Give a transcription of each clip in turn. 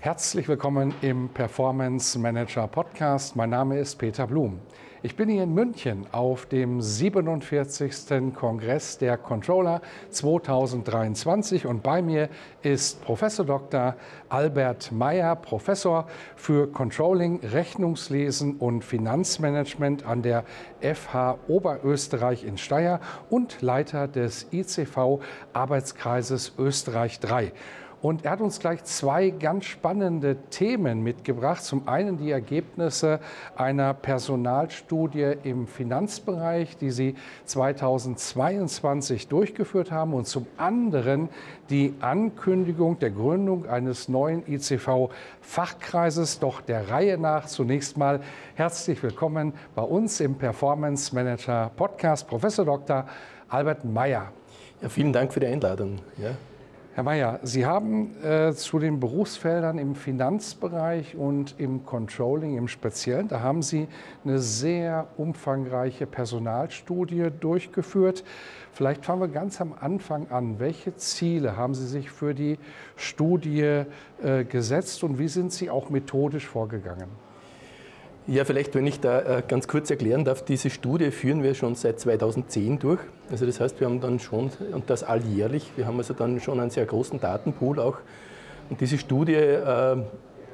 Herzlich willkommen im Performance Manager Podcast. Mein Name ist Peter Blum. Ich bin hier in München auf dem 47. Kongress der Controller 2023 und bei mir ist Professor Dr. Albert Meyer, Professor für Controlling, Rechnungslesen und Finanzmanagement an der FH Oberösterreich in Steyr und Leiter des ICV Arbeitskreises Österreich 3. Und er hat uns gleich zwei ganz spannende Themen mitgebracht. Zum einen die Ergebnisse einer Personalstudie im Finanzbereich, die Sie 2022 durchgeführt haben. Und zum anderen die Ankündigung der Gründung eines neuen ICV-Fachkreises. Doch der Reihe nach zunächst mal herzlich willkommen bei uns im Performance Manager Podcast, Professor Dr. Albert Meyer. Ja, vielen Dank für die Einladung. Ja. Herr Mayer, Sie haben äh, zu den Berufsfeldern im Finanzbereich und im Controlling im Speziellen, da haben Sie eine sehr umfangreiche Personalstudie durchgeführt. Vielleicht fangen wir ganz am Anfang an. Welche Ziele haben Sie sich für die Studie äh, gesetzt und wie sind Sie auch methodisch vorgegangen? Ja, vielleicht, wenn ich da äh, ganz kurz erklären darf, diese Studie führen wir schon seit 2010 durch. Also das heißt, wir haben dann schon, und das alljährlich, wir haben also dann schon einen sehr großen Datenpool auch. Und diese Studie äh,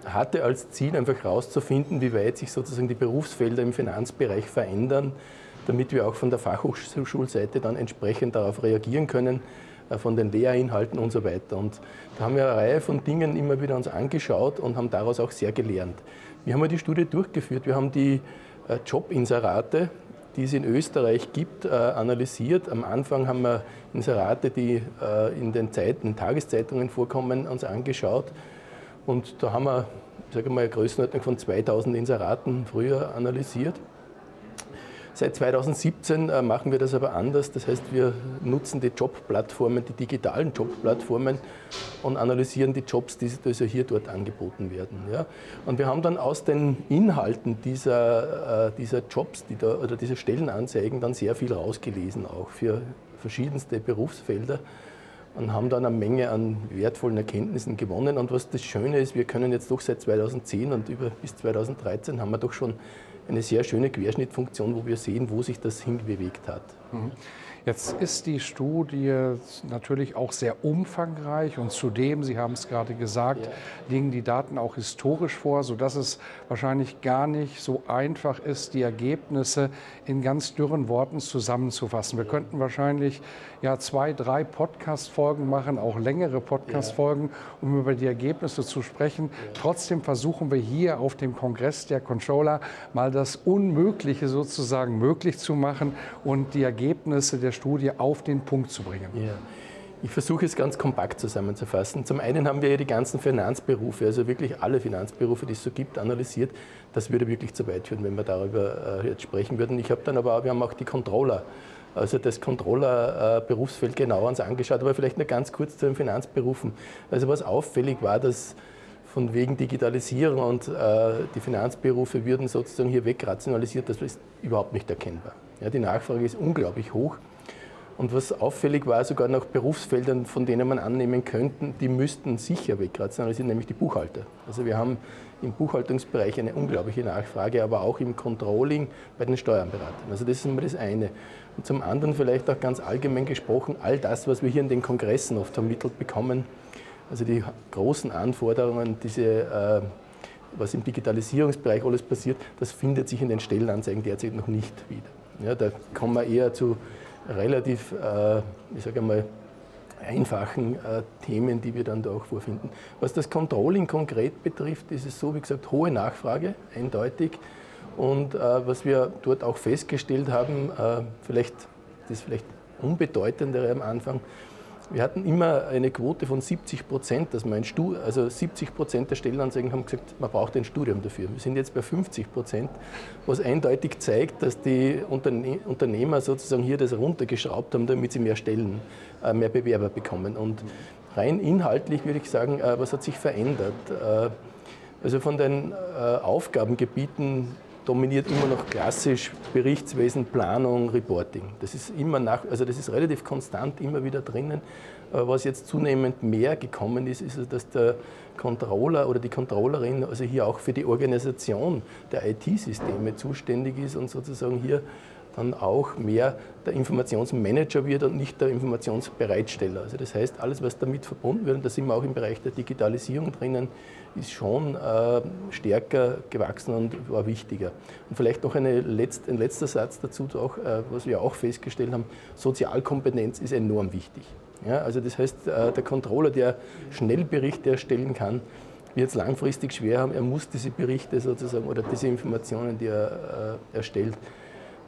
hatte als Ziel einfach herauszufinden, wie weit sich sozusagen die Berufsfelder im Finanzbereich verändern, damit wir auch von der Fachhochschulseite dann entsprechend darauf reagieren können, äh, von den Lehrinhalten und so weiter. Und da haben wir eine Reihe von Dingen immer wieder uns angeschaut und haben daraus auch sehr gelernt. Wir haben die Studie durchgeführt. Wir haben die äh, Jobinserate, die es in Österreich gibt, äh, analysiert. Am Anfang haben wir Inserate, die äh, in den Zeiten, Tageszeitungen vorkommen, uns angeschaut. Und da haben wir, sage mal, eine Größenordnung von 2000 Inseraten früher analysiert. Seit 2017 äh, machen wir das aber anders. Das heißt, wir nutzen die Jobplattformen, die digitalen Jobplattformen und analysieren die Jobs, die also hier dort angeboten werden. Ja. Und wir haben dann aus den Inhalten dieser, äh, dieser Jobs die da, oder dieser Stellenanzeigen dann sehr viel rausgelesen, auch für verschiedenste Berufsfelder und haben dann eine Menge an wertvollen Erkenntnissen gewonnen. Und was das Schöne ist, wir können jetzt doch seit 2010 und über bis 2013 haben wir doch schon eine sehr schöne Querschnittfunktion, wo wir sehen, wo sich das hinbewegt hat. Mhm. Jetzt ist die Studie natürlich auch sehr umfangreich und zudem, Sie haben es gerade gesagt, ja. liegen die Daten auch historisch vor, sodass es wahrscheinlich gar nicht so einfach ist, die Ergebnisse in ganz dürren Worten zusammenzufassen. Wir könnten wahrscheinlich ja zwei, drei Podcast-Folgen machen, auch längere Podcast-Folgen, um über die Ergebnisse zu sprechen. Trotzdem versuchen wir hier auf dem Kongress der Controller mal das Unmögliche sozusagen möglich zu machen und die Ergebnisse der Studie auf den Punkt zu bringen. Ja. Ich versuche es ganz kompakt zusammenzufassen. Zum einen haben wir ja die ganzen Finanzberufe, also wirklich alle Finanzberufe, die es so gibt, analysiert. Das würde wirklich zu weit führen, wenn wir darüber äh, jetzt sprechen würden. Ich habe dann aber, wir haben auch die Controller, also das Controller-Berufsfeld äh, genauer uns angeschaut. Aber vielleicht nur ganz kurz zu den Finanzberufen. Also was auffällig war, dass von wegen Digitalisierung und äh, die Finanzberufe würden sozusagen hier wegrationalisiert, das ist überhaupt nicht erkennbar. Ja, die Nachfrage ist unglaublich hoch. Und was auffällig war, sogar nach Berufsfeldern, von denen man annehmen könnte, die müssten sicher wegrationalisieren, nämlich die Buchhalter. Also wir haben im Buchhaltungsbereich eine unglaubliche Nachfrage, aber auch im Controlling bei den Steuerberatern. Also das ist immer das eine. Und zum anderen vielleicht auch ganz allgemein gesprochen, all das, was wir hier in den Kongressen oft vermittelt bekommen, also die großen Anforderungen, diese, äh, was im Digitalisierungsbereich alles passiert, das findet sich in den Stellenanzeigen derzeit noch nicht wieder. Ja, da kommen wir eher zu relativ, äh, ich sage einmal, einfachen äh, Themen, die wir dann da auch vorfinden. Was das Controlling konkret betrifft, ist es so, wie gesagt, hohe Nachfrage, eindeutig. Und was wir dort auch festgestellt haben, vielleicht das vielleicht unbedeutendere am Anfang, wir hatten immer eine Quote von 70 Prozent, dass man Studium, also 70 Prozent der Stellenanzeigen haben gesagt, man braucht ein Studium dafür. Wir sind jetzt bei 50 Prozent, was eindeutig zeigt, dass die Unterne Unternehmer sozusagen hier das runtergeschraubt haben, damit sie mehr Stellen, äh, mehr Bewerber bekommen. Und rein inhaltlich würde ich sagen, äh, was hat sich verändert? Äh, also von den Aufgabengebieten dominiert immer noch klassisch Berichtswesen, Planung, Reporting. Das ist immer nach, also das ist relativ konstant immer wieder drinnen. Was jetzt zunehmend mehr gekommen ist, ist, dass der Controller oder die Controllerin also hier auch für die Organisation der IT-Systeme zuständig ist und sozusagen hier dann auch mehr der Informationsmanager wird und nicht der Informationsbereitsteller. Also das heißt, alles, was damit verbunden wird, und da sind wir auch im Bereich der Digitalisierung drinnen, ist schon äh, stärker gewachsen und war wichtiger. Und vielleicht noch letzt, ein letzter Satz dazu, auch, äh, was wir auch festgestellt haben, Sozialkompetenz ist enorm wichtig. Ja, also das heißt, äh, der Controller, der schnell Berichte erstellen kann, wird es langfristig schwer haben. Er muss diese Berichte sozusagen oder diese Informationen, die er äh, erstellt,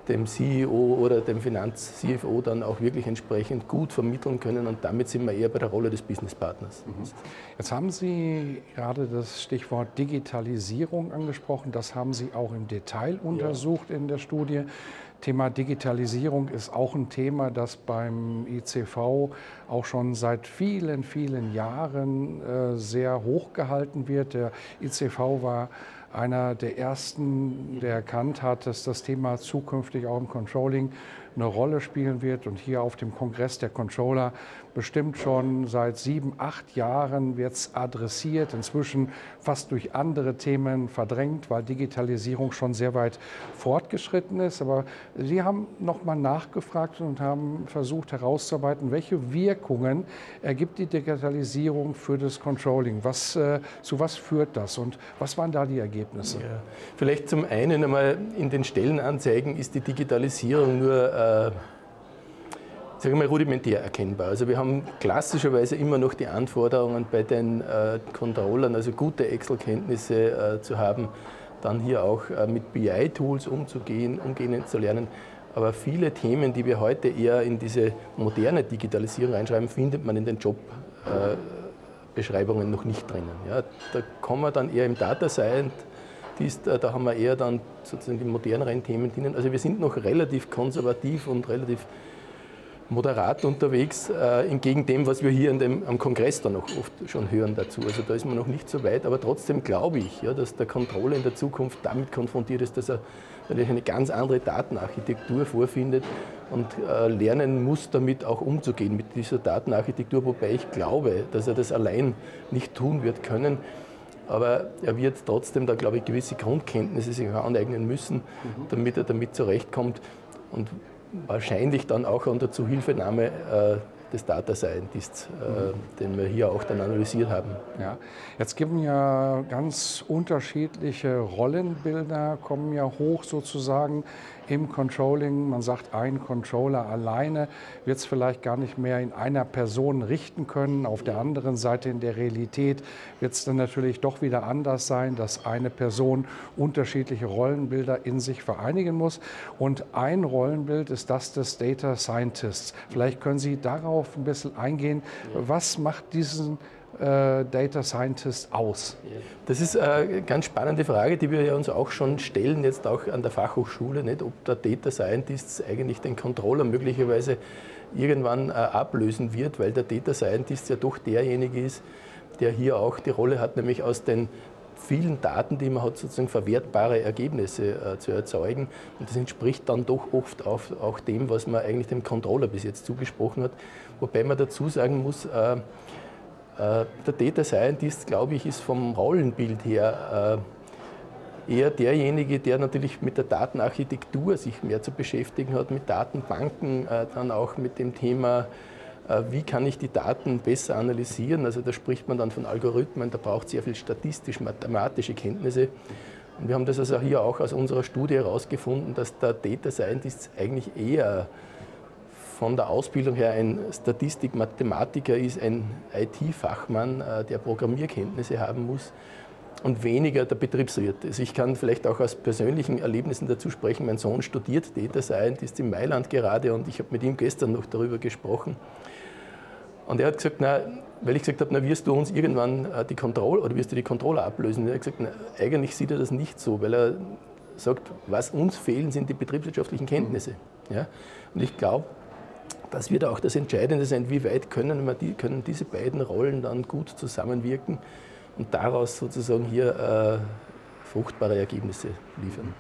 dem CEO oder dem Finanz-CFO dann auch wirklich entsprechend gut vermitteln können. Und damit sind wir eher bei der Rolle des Businesspartners. Mhm. Jetzt haben Sie gerade das Stichwort Digitalisierung angesprochen. Das haben Sie auch im Detail untersucht ja. in der Studie. Thema Digitalisierung ist auch ein Thema, das beim ICV auch schon seit vielen, vielen Jahren äh, sehr hoch gehalten wird. Der ICV war einer der ersten, der erkannt hat, dass das Thema zukünftig auch im Controlling eine Rolle spielen wird. Und hier auf dem Kongress der Controller bestimmt schon seit sieben, acht Jahren wird es adressiert, inzwischen fast durch andere Themen verdrängt, weil Digitalisierung schon sehr weit fortgeschritten ist. Aber Sie haben nochmal nachgefragt und haben versucht herauszuarbeiten, welche Wirkungen ergibt die Digitalisierung für das Controlling? Was, äh, zu was führt das und was waren da die Ergebnisse? Ja. Vielleicht zum einen einmal in den Stellenanzeigen ist die Digitalisierung nur äh, sage ich mal, rudimentär erkennbar. Also wir haben klassischerweise immer noch die Anforderungen bei den äh, Controllern, also gute Excel-Kenntnisse äh, zu haben, dann hier auch äh, mit BI-Tools umzugehen, umgehen zu lernen. Aber viele Themen, die wir heute eher in diese moderne Digitalisierung reinschreiben, findet man in den Jobbeschreibungen noch nicht drinnen. Ja, da kommen wir dann eher im Data Science, äh, da haben wir eher dann sozusagen die moderneren Themen drinnen. Also wir sind noch relativ konservativ und relativ moderat unterwegs, äh, entgegen dem, was wir hier dem, am Kongress dann auch oft schon hören dazu. Also da ist man noch nicht so weit, aber trotzdem glaube ich, ja, dass der Controller in der Zukunft damit konfrontiert ist, dass er natürlich eine ganz andere Datenarchitektur vorfindet und äh, lernen muss, damit auch umzugehen mit dieser Datenarchitektur, wobei ich glaube, dass er das allein nicht tun wird können. Aber er wird trotzdem da, glaube ich, gewisse Grundkenntnisse sich aneignen müssen, mhm. damit er damit zurechtkommt. Und wahrscheinlich dann auch unter Zuhilfenahme äh, des Data Scientists, äh, mhm. den wir hier auch dann analysiert haben. Ja, jetzt geben ja ganz unterschiedliche Rollenbilder, kommen ja hoch sozusagen im Controlling. Man sagt, ein Controller alleine wird es vielleicht gar nicht mehr in einer Person richten können. Auf der anderen Seite in der Realität wird es dann natürlich doch wieder anders sein, dass eine Person unterschiedliche Rollenbilder in sich vereinigen muss. Und ein Rollenbild ist das des Data Scientists. Vielleicht können Sie darauf ein bisschen eingehen. Was macht diesen äh, Data Scientist aus? Das ist eine ganz spannende Frage, die wir uns auch schon stellen, jetzt auch an der Fachhochschule, nicht, ob der Data Scientist eigentlich den Controller möglicherweise irgendwann äh, ablösen wird, weil der Data Scientist ja doch derjenige ist, der hier auch die Rolle hat, nämlich aus den vielen Daten, die man hat, sozusagen verwertbare Ergebnisse äh, zu erzeugen. Und das entspricht dann doch oft auf, auch dem, was man eigentlich dem Controller bis jetzt zugesprochen hat. Wobei man dazu sagen muss, äh, der Data Scientist, glaube ich, ist vom Rollenbild her äh, eher derjenige, der natürlich mit der Datenarchitektur sich mehr zu beschäftigen hat, mit Datenbanken, äh, dann auch mit dem Thema, wie kann ich die Daten besser analysieren. Also da spricht man dann von Algorithmen, da braucht es sehr viel statistisch-mathematische Kenntnisse. Und wir haben das also hier auch aus unserer Studie herausgefunden, dass der Data Scientist eigentlich eher von der Ausbildung her ein Statistik-Mathematiker ist, ein IT-Fachmann, äh, der Programmierkenntnisse haben muss. und weniger der Betriebswirt. Also ich kann vielleicht auch aus persönlichen Erlebnissen dazu sprechen. Mein Sohn studiert Data Scientist in Mailand gerade und ich habe mit ihm gestern noch darüber gesprochen. Und er hat gesagt, na, weil ich gesagt habe, na, wirst du uns irgendwann äh, die Kontrolle oder wirst du die Controller ablösen? Und er hat gesagt, na, eigentlich sieht er das nicht so, weil er sagt, was uns fehlen, sind die betriebswirtschaftlichen Kenntnisse. Ja? Und ich glaube, das wird auch das Entscheidende sein, wie weit können, wir die, können diese beiden Rollen dann gut zusammenwirken und daraus sozusagen hier äh, fruchtbare Ergebnisse liefern.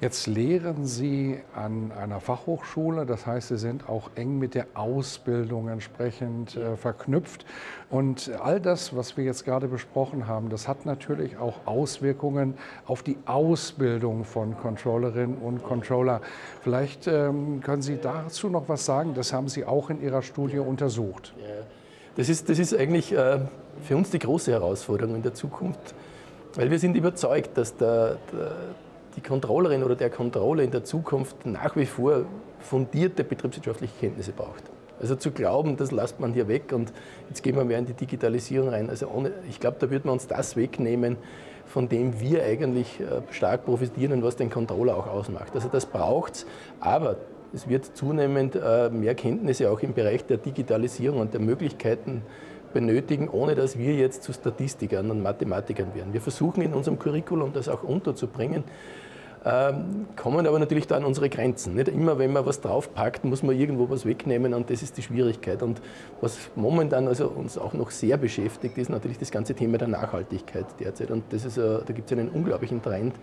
Jetzt lehren Sie an einer Fachhochschule, das heißt, Sie sind auch eng mit der Ausbildung entsprechend äh, verknüpft. Und all das, was wir jetzt gerade besprochen haben, das hat natürlich auch Auswirkungen auf die Ausbildung von Controllerinnen und Controller. Vielleicht ähm, können Sie dazu noch was sagen, das haben Sie auch in Ihrer Studie untersucht. Ja. Das ist, das ist eigentlich äh, für uns die große Herausforderung in der Zukunft weil wir sind überzeugt, dass der, der, die Controllerin oder der Controller in der Zukunft nach wie vor fundierte betriebswirtschaftliche Kenntnisse braucht. Also zu glauben, das lasst man hier weg und jetzt gehen wir mehr in die Digitalisierung rein. Also ohne, ich glaube, da wird man uns das wegnehmen, von dem wir eigentlich äh, stark profitieren und was den Controller auch ausmacht. Also das braucht es, aber es wird zunehmend äh, mehr Kenntnisse auch im Bereich der Digitalisierung und der Möglichkeiten benötigen, ohne dass wir jetzt zu Statistikern und Mathematikern werden. Wir versuchen in unserem Curriculum das auch unterzubringen, ähm, kommen aber natürlich da an unsere Grenzen. Nicht immer, wenn man was draufpackt, muss man irgendwo was wegnehmen und das ist die Schwierigkeit. Und was momentan also uns auch noch sehr beschäftigt, ist natürlich das ganze Thema der Nachhaltigkeit derzeit. Und das ist, da gibt es einen unglaublichen Trend.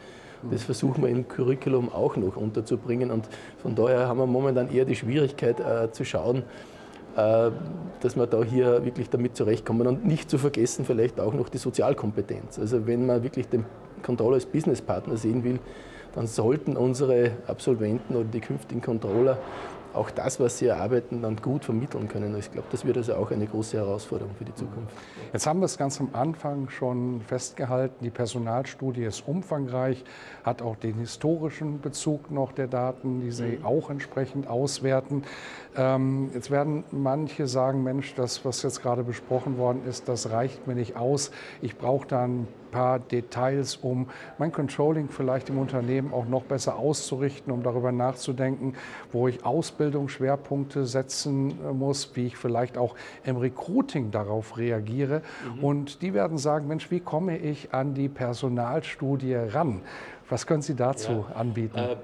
Das versuchen wir im Curriculum auch noch unterzubringen. Und von daher haben wir momentan eher die Schwierigkeit äh, zu schauen, äh, dass wir da hier wirklich damit zurechtkommen und nicht zu vergessen vielleicht auch noch die Sozialkompetenz. Also wenn man wirklich den Controller als Businesspartner sehen will, dann sollten unsere Absolventen oder die künftigen Controller auch das, was sie erarbeiten, dann gut vermitteln können. Ich glaube, das wird also auch eine große Herausforderung für die Zukunft. Jetzt haben wir es ganz am Anfang schon festgehalten, die Personalstudie ist umfangreich, hat auch den historischen Bezug noch der Daten, die Sie mhm. auch entsprechend auswerten. Ähm, jetzt werden manche sagen, Mensch, das, was jetzt gerade besprochen worden ist, das reicht mir nicht aus. Ich brauche da ein paar Details, um mein Controlling vielleicht im Unternehmen auch noch besser auszurichten, um darüber nachzudenken, wo ich Ausbildungsschwerpunkte setzen äh, muss, wie ich vielleicht auch im Recruiting darauf reagiere. Mhm. Und die werden sagen, Mensch, wie komme ich an die Personalstudie ran? Was können Sie dazu ja, anbieten? Äh,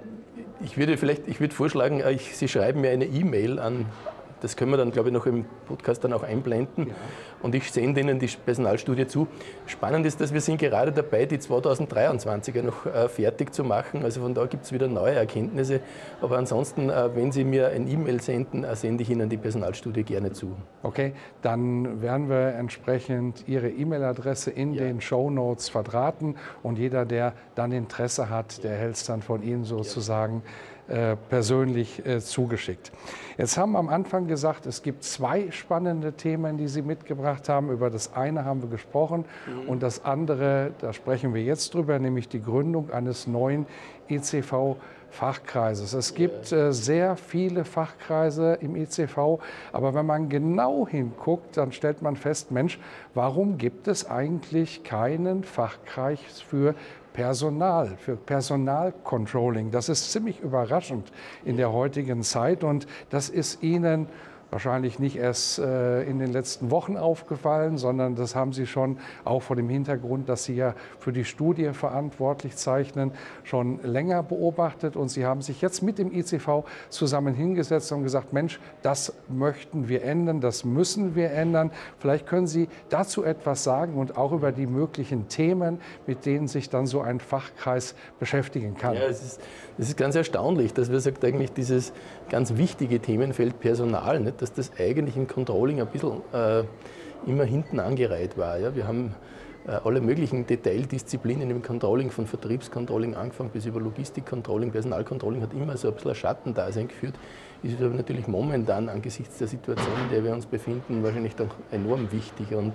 ich würde vielleicht, ich würde vorschlagen, äh, ich, Sie schreiben mir eine E-Mail an das können wir dann, glaube ich, noch im Podcast dann auch einblenden. Ja. Und ich sende Ihnen die Personalstudie zu. Spannend ist, dass wir sind gerade dabei, die 2023er noch äh, fertig zu machen. Also von da gibt es wieder neue Erkenntnisse. Aber ansonsten, äh, wenn Sie mir ein E-Mail senden, äh, sende ich Ihnen die Personalstudie gerne zu. Okay, dann werden wir entsprechend Ihre E-Mail-Adresse in ja. den Show Notes verdrahten. Und jeder, der dann Interesse hat, der hält es dann von Ihnen sozusagen. Ja persönlich äh, zugeschickt. Jetzt haben wir am Anfang gesagt, es gibt zwei spannende Themen, die Sie mitgebracht haben. Über das eine haben wir gesprochen mhm. und das andere, da sprechen wir jetzt drüber, nämlich die Gründung eines neuen ECV. Fachkreises. Es gibt äh, sehr viele Fachkreise im ECV, aber wenn man genau hinguckt, dann stellt man fest, Mensch, warum gibt es eigentlich keinen Fachkreis für Personal, für Personalcontrolling. Das ist ziemlich überraschend in der heutigen Zeit und das ist Ihnen wahrscheinlich nicht erst äh, in den letzten Wochen aufgefallen, sondern das haben Sie schon auch vor dem Hintergrund, dass Sie ja für die Studie verantwortlich zeichnen, schon länger beobachtet. Und Sie haben sich jetzt mit dem ICV zusammen hingesetzt und gesagt, Mensch, das möchten wir ändern, das müssen wir ändern. Vielleicht können Sie dazu etwas sagen und auch über die möglichen Themen, mit denen sich dann so ein Fachkreis beschäftigen kann. Ja, es ist, es ist ganz erstaunlich, dass wir sagt eigentlich dieses ganz wichtige Themenfeld Personal, nicht? Dass das eigentlich im Controlling ein bisschen äh, immer hinten angereiht war. Ja? Wir haben äh, alle möglichen Detaildisziplinen im Controlling, von Vertriebscontrolling angefangen bis über Logistikcontrolling, Personalcontrolling, hat immer so ein bisschen ein Schattendasein geführt. Ist aber natürlich momentan angesichts der Situation, in der wir uns befinden, wahrscheinlich doch enorm wichtig. Und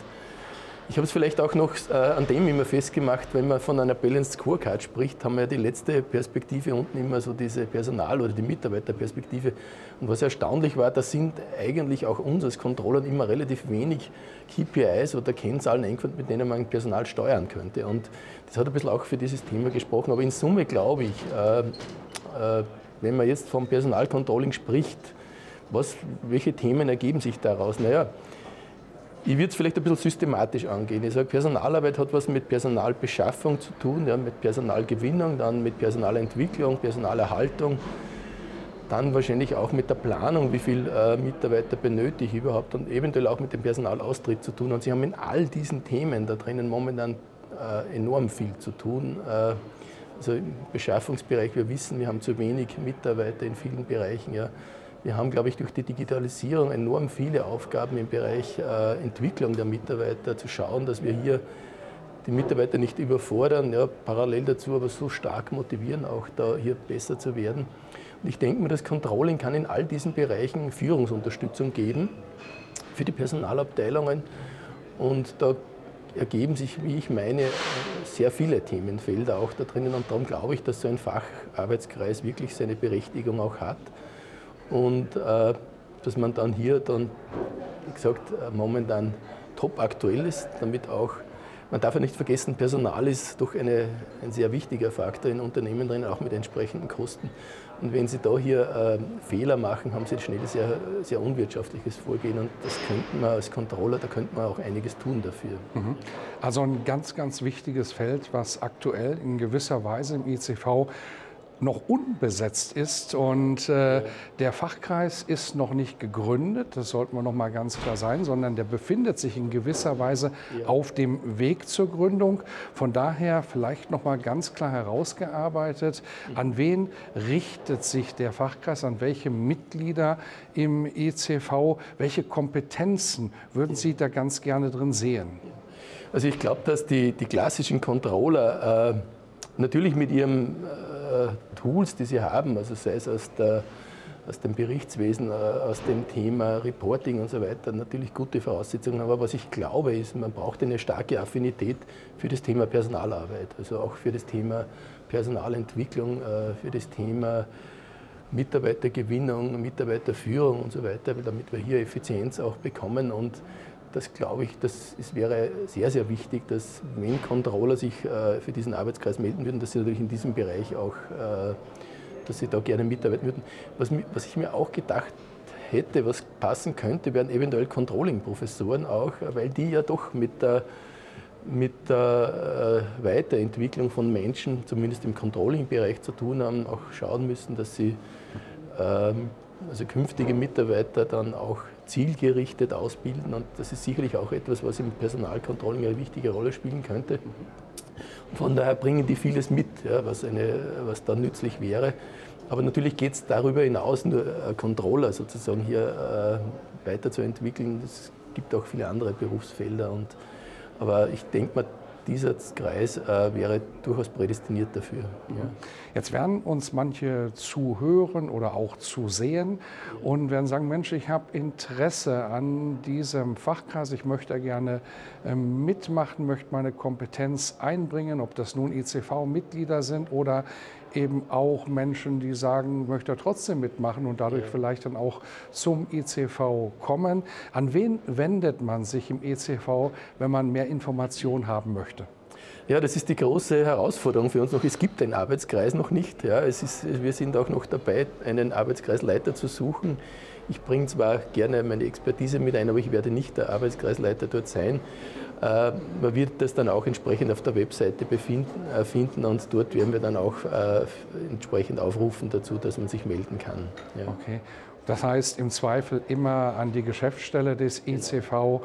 Ich habe es vielleicht auch noch äh, an dem immer festgemacht, wenn man von einer Balanced Scorecard spricht, haben wir ja die letzte Perspektive unten immer so diese Personal- oder die Mitarbeiterperspektive. Und was erstaunlich war, da sind eigentlich auch uns als Controllern immer relativ wenig KPIs oder Kennzahlen eingeführt, mit denen man Personal steuern könnte. Und das hat ein bisschen auch für dieses Thema gesprochen. Aber in Summe glaube ich, äh, äh, wenn man jetzt vom Personalcontrolling spricht, was, welche Themen ergeben sich daraus? Naja, ich würde es vielleicht ein bisschen systematisch angehen. Ich sage, Personalarbeit hat was mit Personalbeschaffung zu tun, ja, mit Personalgewinnung, dann mit Personalentwicklung, Personalerhaltung, dann wahrscheinlich auch mit der Planung, wie viele äh, Mitarbeiter benötige ich überhaupt und eventuell auch mit dem Personalaustritt zu tun. Und Sie haben in all diesen Themen da drinnen momentan äh, enorm viel zu tun. Äh, also im Beschaffungsbereich, wir wissen, wir haben zu wenig Mitarbeiter in vielen Bereichen. Ja. Wir haben, glaube ich, durch die Digitalisierung enorm viele Aufgaben im Bereich äh, Entwicklung der Mitarbeiter, zu schauen, dass wir hier die Mitarbeiter nicht überfordern, ja, parallel dazu aber so stark motivieren, auch da hier besser zu werden. Und ich denke mir, das Controlling kann in all diesen Bereichen Führungsunterstützung geben für die Personalabteilungen. Und da ergeben sich, wie ich meine, sehr viele Themenfelder auch da drinnen. Und darum glaube ich, dass so ein Facharbeitskreis wirklich seine Berechtigung auch hat und äh, dass man dann hier dann, wie gesagt, äh, momentan top aktuell ist, damit auch, man darf ja nicht vergessen, Personal ist doch eine, ein sehr wichtiger Faktor in Unternehmen drin, auch mit entsprechenden Kosten. Und wenn Sie da hier äh, Fehler machen, haben Sie schnell sehr, sehr unwirtschaftliches Vorgehen und das könnten wir als Controller, da könnte man auch einiges tun dafür. Mhm. Also ein ganz, ganz wichtiges Feld, was aktuell in gewisser Weise im ICV noch unbesetzt ist und äh, der Fachkreis ist noch nicht gegründet, das sollten wir noch mal ganz klar sein, sondern der befindet sich in gewisser Weise ja. auf dem Weg zur Gründung. Von daher vielleicht noch mal ganz klar herausgearbeitet, an wen richtet sich der Fachkreis, an welche Mitglieder im ECV, welche Kompetenzen würden Sie da ganz gerne drin sehen? Also ich glaube, dass die, die klassischen Controller äh, natürlich mit ihrem äh, Tools, die sie haben, also sei es aus, der, aus dem Berichtswesen, äh, aus dem Thema Reporting und so weiter, natürlich gute Voraussetzungen. Aber was ich glaube, ist, man braucht eine starke Affinität für das Thema Personalarbeit, also auch für das Thema Personalentwicklung, äh, für das Thema Mitarbeitergewinnung, Mitarbeiterführung und so weiter, damit wir hier Effizienz auch bekommen und das glaube ich, das es wäre sehr, sehr wichtig, dass wenn Controller sich äh, für diesen Arbeitskreis melden würden, dass sie natürlich in diesem Bereich auch, äh, dass sie da gerne mitarbeiten würden. Was, was ich mir auch gedacht hätte, was passen könnte, wären eventuell Controlling-Professoren auch, weil die ja doch mit der, mit der äh, Weiterentwicklung von Menschen, zumindest im Controlling-Bereich zu tun haben, auch schauen müssen, dass sie ähm, also künftige Mitarbeiter dann auch zielgerichtet ausbilden. Und das ist sicherlich auch etwas, was im Personalcontrolling eine wichtige Rolle spielen könnte. Von daher bringen die vieles mit, ja, was, eine, was dann nützlich wäre. Aber natürlich geht es darüber hinaus, nur Controller sozusagen hier äh, weiterzuentwickeln. Es gibt auch viele andere Berufsfelder. Und, aber ich denke mal, dieser Kreis äh, wäre durchaus prädestiniert dafür. Ja. Jetzt werden uns manche zuhören oder auch zusehen und werden sagen, Mensch, ich habe Interesse an diesem Fachkreis, ich möchte gerne äh, mitmachen, möchte meine Kompetenz einbringen, ob das nun ICV-Mitglieder sind oder eben auch Menschen, die sagen, möchte trotzdem mitmachen und dadurch vielleicht dann auch zum ECV kommen. An wen wendet man sich im ECV, wenn man mehr Informationen haben möchte? Ja, das ist die große Herausforderung für uns noch. Es gibt den Arbeitskreis noch nicht. Ja. Es ist, wir sind auch noch dabei, einen Arbeitskreisleiter zu suchen. Ich bringe zwar gerne meine Expertise mit ein, aber ich werde nicht der Arbeitskreisleiter dort sein. Äh, man wird das dann auch entsprechend auf der Webseite befinden, äh, finden und dort werden wir dann auch äh, entsprechend aufrufen dazu, dass man sich melden kann. Ja. Okay. Das heißt im Zweifel immer an die Geschäftsstelle des ICV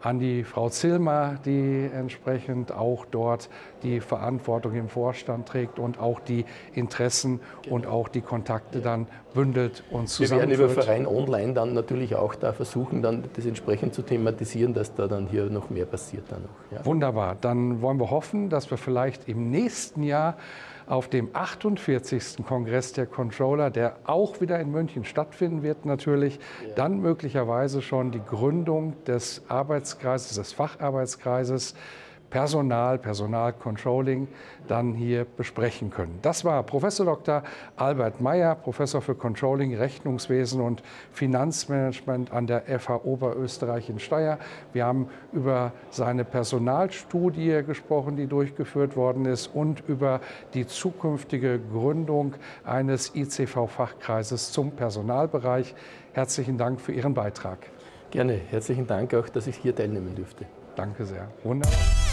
an die Frau Zilmer, die entsprechend auch dort die Verantwortung im Vorstand trägt und auch die Interessen genau. und auch die Kontakte dann bündelt und zusammenführt. Wir werden über Verein Online dann natürlich auch da versuchen, dann das entsprechend zu thematisieren, dass da dann hier noch mehr passiert. Dann noch, ja. Wunderbar. Dann wollen wir hoffen, dass wir vielleicht im nächsten Jahr auf dem 48. Kongress der Controller, der auch wieder in München stattfinden wird natürlich, ja. dann möglicherweise schon die Gründung des Arbeitskreises, des Facharbeitskreises Personal, Personalcontrolling dann hier besprechen können. Das war Professor Dr. Albert Meyer, Professor für Controlling, Rechnungswesen und Finanzmanagement an der FH Oberösterreich in Steyr. Wir haben über seine Personalstudie gesprochen, die durchgeführt worden ist und über die zukünftige Gründung eines ICV-Fachkreises zum Personalbereich. Herzlichen Dank für Ihren Beitrag. Gerne. Herzlichen Dank auch, dass ich hier teilnehmen durfte. Danke sehr. Wunderbar.